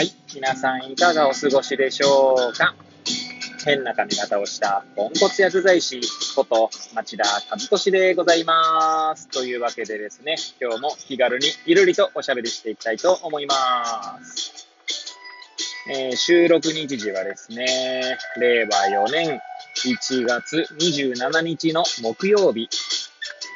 はい。皆さんいかがお過ごしでしょうか？変な髪型をしたポンコツ薬剤師こと町田和俊でございます。というわけでですね、今日も気軽にゆるりとおしゃべりしていきたいと思います。えー収録日時はですね、令和4年1月27日の木曜日、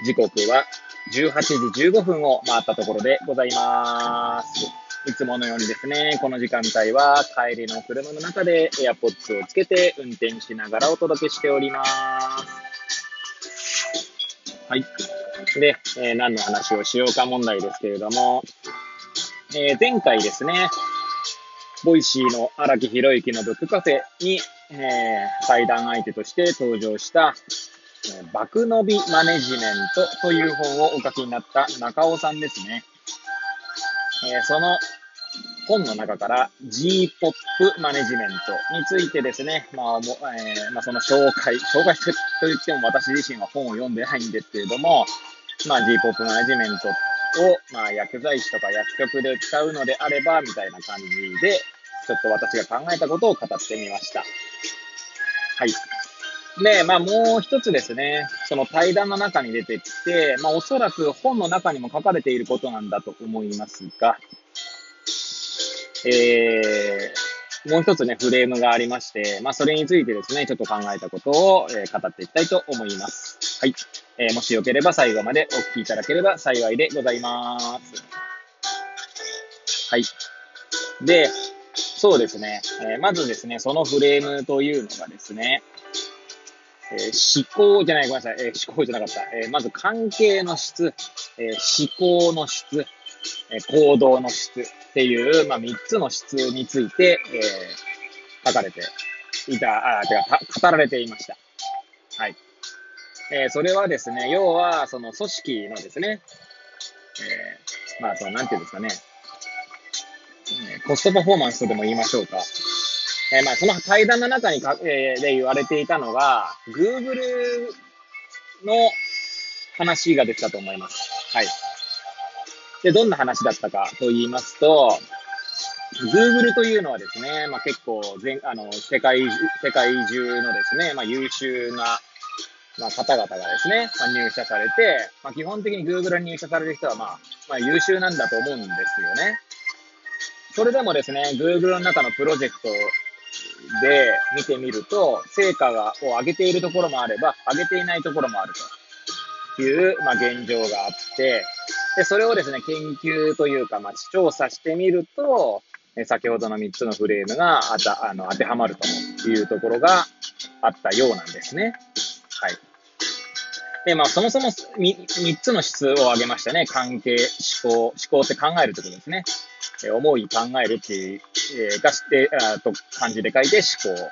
時刻は18時15分を回ったところでございます。いつものようにですね、この時間帯は帰りの車の中で AirPods をつけて運転しながらお届けしております。はい。で、えー何の話をしようか問題ですけれども、えー前回ですね、 Voicy の荒木博之のブックカフェに、えー対談相手として登場した、えー爆伸びマネジメントという本をお書きになった中尾さんですね。えその本の中から G-POP マネジメントについてですね、まあ、もえーまあ、その紹介、紹介と言っても私自身は本を読んでないんですけれども、まあ、G-POP マネジメントを、まあ、薬剤師とか薬局で使うのであれば、みたいな感じで、ちょっと私が考えたことを語ってみました。はい。で、まあもう一つですね、その対談の中に出てきて、まあおそらく本の中にも書かれていることなんだと思いますが、えー、もう一つね、フレームがありまして、まあそれについてですね、ちょっと考えたことを、えー語っていきたいと思います。はい。えーもしよければ最後までお聞きいただければ幸いでございます。はい。で、そうですね、えーまずですね、そのフレームというのがですね、えー思考じゃない、ごめんなさい、えー思考じゃなかった。えーまず関係の質、え思考の質、え行動の質っていう、まあ、3つの質について、え書かれていた、あ、てか、語られていました。はい。えそれはですね、要は、その組織のですね、えまあ、その、なんていうんですかね、えコストパフォーマンスとでも言いましょうか。えーまあ、その対談の中にか、えーで言われていたのが、Google の話が出てたと思います。はい。で、どんな話だったかと言いますと、Google というのはですね、まあ、結構全、あの、世界、世界中のですね、まあ、優秀な、まあ、方々がですね、まあ、入社されて、まあ、基本的に Google に入社される人は、まあ、まあ、優秀なんだと思うんですよね。それでもですね、Google の中のプロジェクトで見てみると、成果がを上げているところもあれば、上げていないところもあるという、まあ、現状があって、で、それをですね、研究というか、まあ、調査してみると、先ほどの3つのフレームがあたあの当てはまるというところがあったようなんですね。はい。で、まあ、そもそも 3, 3つの質を挙げましたね。関係、思考、思考って考えるってことですね。思い、考えるっていう、えがして、あと漢字で書いて思考。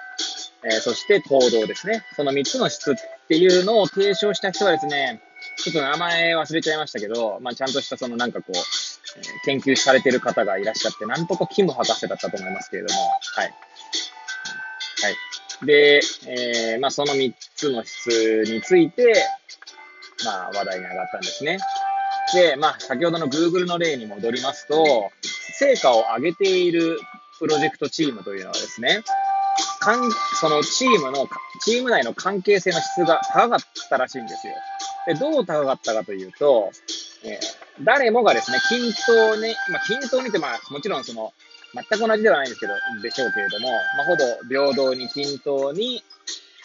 えそして行動ですね。その3つの質っていうのを提唱した人はですね、ちょっと名前忘れちゃいましたけど、まあ、ちゃんとしたそのなんかこう、え研究されてる方がいらっしゃって、なんとかキム博士だったと思いますけれども、はい。はい。で、えーまあ、その3つの質について、まあ、話題に上がったんですね。で、まあ、先ほどの Google の例に戻りますと、成果を上げているプロジェクトチームというのはですね、かんそのチームの、チーム内の関係性の質が高かったらしいんですよ。で、どう高かったかというと、えー誰もがですね、均等に、まあ、均等にって、まあ、もちろんその、全く同じではないんですけど、でしょうけれども、まあ、ほぼ平等に均等に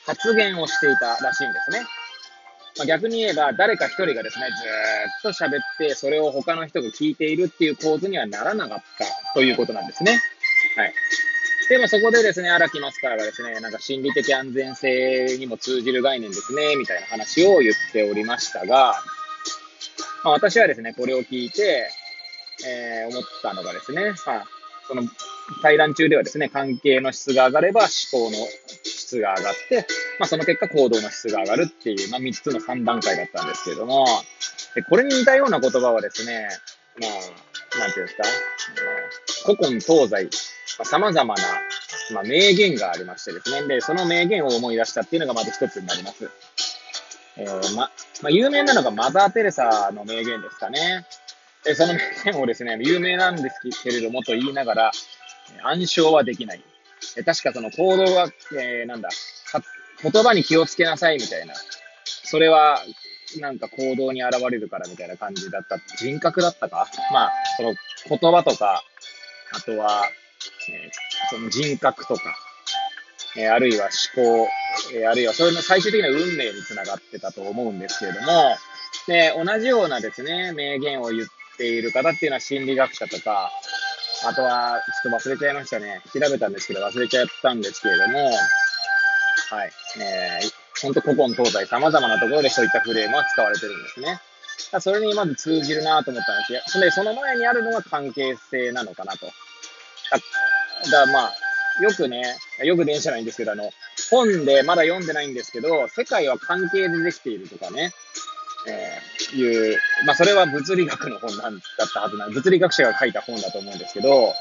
発言をしていたらしいんですね。まあ、逆に言えば、誰か一人がですね、ずっと喋って、それを他の人が聞いているっていう構図にはならなかったということなんですね。はい。で、まあ、そこでですね、荒木マスターがですね、なんか心理的安全性にも通じる概念ですね、みたいな話を言っておりましたが、まあ、私はですね、これを聞いて、えー思ったのがですね、まあ、その対談中ではですね、関係の質が上がれば思考の質が上がって、まあ、その結果行動の質が上がるっていう、まあ、3つの3段階だったんですけども、でこれに似たような言葉はですね、まあ、なんていうんですか、あ古今東西、まあ、様々な、まあ、名言がありましてですね、で、その名言を思い出したっていうのがまず一つになります。えーま、まあ、有名なのがマザー・テレサの名言ですかね。で、その名言をですね、有名なんですけれどもと言いながら、暗唱はできない。確かその行動は、えー、なんだ、言葉に気をつけなさいみたいな。それは、なんか行動に現れるからみたいな感じだった。人格だったか？まあ、その言葉とか、あとは、えー、その人格とか、えー、あるいは思考、えー、あるいはそれの最終的な運命につながってたと思うんですけれども、で、同じようなですね、名言を言っている方っていうのは心理学者とか、あとは、ちょっと忘れちゃいましたね。調べたんですけど忘れちゃったんですけれども、はい。えー、ほんと古今東西様々なところでそういったフレームは使われてるんですね。それにまず通じるなと思ったんですよ。で、その前にあるのが関係性なのかなと。だからまあ、よくね、よく電車ないんですけど、あの、本でまだ読んでないんですけど、世界は関係でできているとかね、えー、いう、まあ、それは物理学の本なんだったはずな、物理学者が書いた本だと思うんですけど、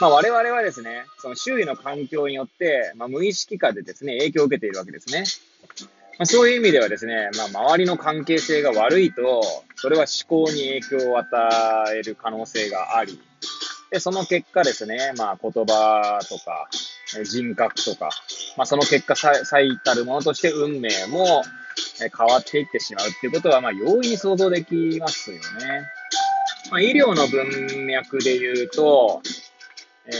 まあ、我々はですね、その周囲の環境によって、まあ、無意識化でですね、影響を受けているわけですね。まあ、そういう意味ではですね、まあ、周りの関係性が悪いと、それは思考に影響を与える可能性があり、で、その結果ですね、まあ、言葉とか、人格とか、まあ、その結果最たるものとして運命も変わっていってしまうっていうことは、まあ、容易に想像できますよね。まあ、医療の文脈で言うと、え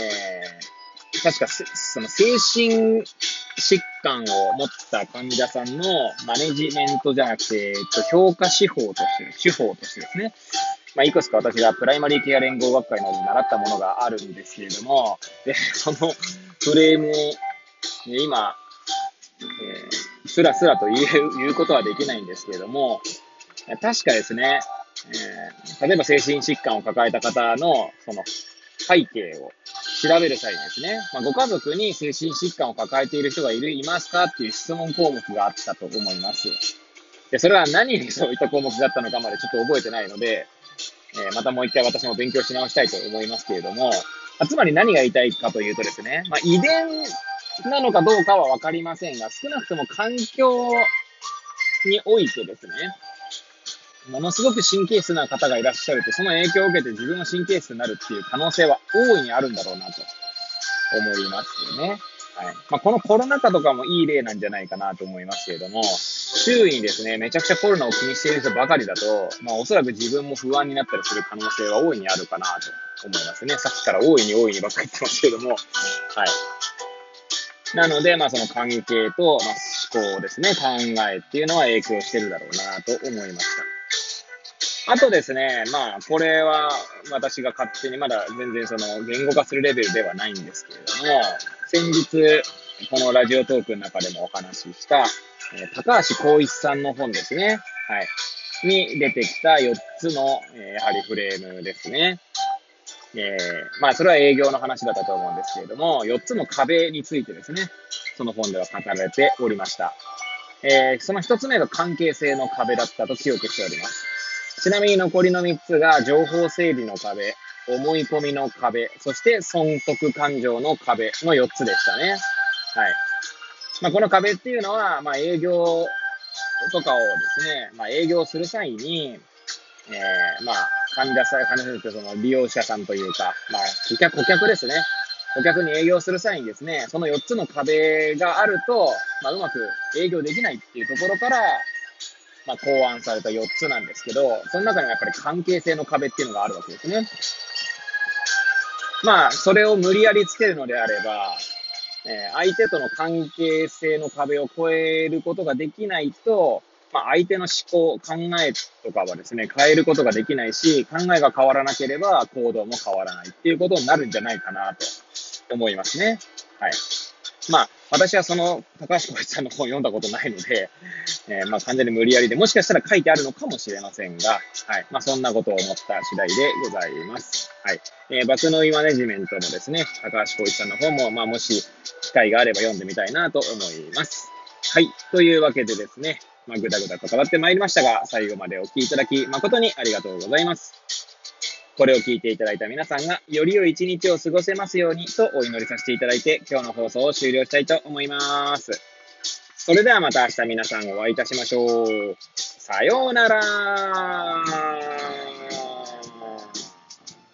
ー、確かその精神疾患を持った患者さんのマネジメントじゃなくて、えっと、評価手法として、手法としてですね、まあ、いくつか私がプライマリーケア連合学会の方で習ったものがあるんですけれども、で、そのフレームを、今、えー、スラスラと言う言うことはできないんですけれども、確かですね、えー、例えば精神疾患を抱えた方の、その、背景を調べる際にですね、まあ、ご家族に精神疾患を抱えている人がいる、いますかっていう質問項目があったと思います。で、それは何にそういった項目があったのかまでちょっと覚えてないので、えー、またもう一回私も勉強し直したいと思いますけれども、つまり何が言いたいかというとですね、まあ、遺伝なのかどうかはわかりませんが、少なくとも環境においてですね、ものすごく神経質な方がいらっしゃると、その影響を受けて自分も神経質になるっていう可能性は大いにあるんだろうなと思いますよね。はい。まあ、このコロナ禍とかもいい例なんじゃないかなと思いますけれども、周囲にですね、めちゃくちゃコロナを気にしている人ばかりだと、まあおそらく自分も不安になったりする可能性は大いにあるかなと思いますね。さっきから大いに大いにばっかり言ってますけども、はい。なので、まあその関係と、まあ、思考ですね、考えっていうのは影響してるだろうなと思いました。あとですね、まあこれは私が勝手にまだ全然その言語化するレベルではないんですけれども、先日、このラジオトークの中でもお話しした、えー、高橋光一さんの本ですね。はい。に出てきた4つの、えー、やはりフレームですね。えー、まあ、それは営業の話だったと思うんですけれども、4つの壁についてですね、その本では語られておりました。えー、その1つ目が関係性の壁だったと記憶しております。ちなみに残りの3つが情報整理の壁、思い込みの壁、そして損得感情の壁の4つでしたね。はい。まあ、この壁っていうのは、まあ、営業とかをですね、まあ、営業する際に、えー、まあ、患者さん、患者さんってその利用者さんというか、まあ、顧客、顧客ですね。顧客に営業する際にですね、その4つの壁があると、まあ、うまく営業できないっていうところから、まあ、考案された4つなんですけど、その中にはやっぱり関係性の壁っていうのがあるわけですね。まあ、それを無理やりつけるのであれば、えー、相手との関係性の壁を越えることができないと、まあ、相手の思考、考えとかはですね、変えることができないし、考えが変わらなければ行動も変わらないっていうことになるんじゃないかなと思いますね。はい。まあ、私はその高橋光一さんの本を読んだことないので、えー、まあ完全に無理やりで、もしかしたら書いてあるのかもしれませんが、はい。まあそんなことを思った次第でございます。はい。えー、バクノイマネジメントのですね、高橋光一さんの本も、まあもし機会があれば読んでみたいなと思います。はい。というわけでですね、まあぐだぐだと変わってまいりましたが、最後までお聴きいただき誠にありがとうございます。これを聞いていただいた皆さんが、より良い一日を過ごせますようにとお祈りさせていただいて、今日の放送を終了したいと思います。それではまた明日皆さんお会いいたしましょう。さようなら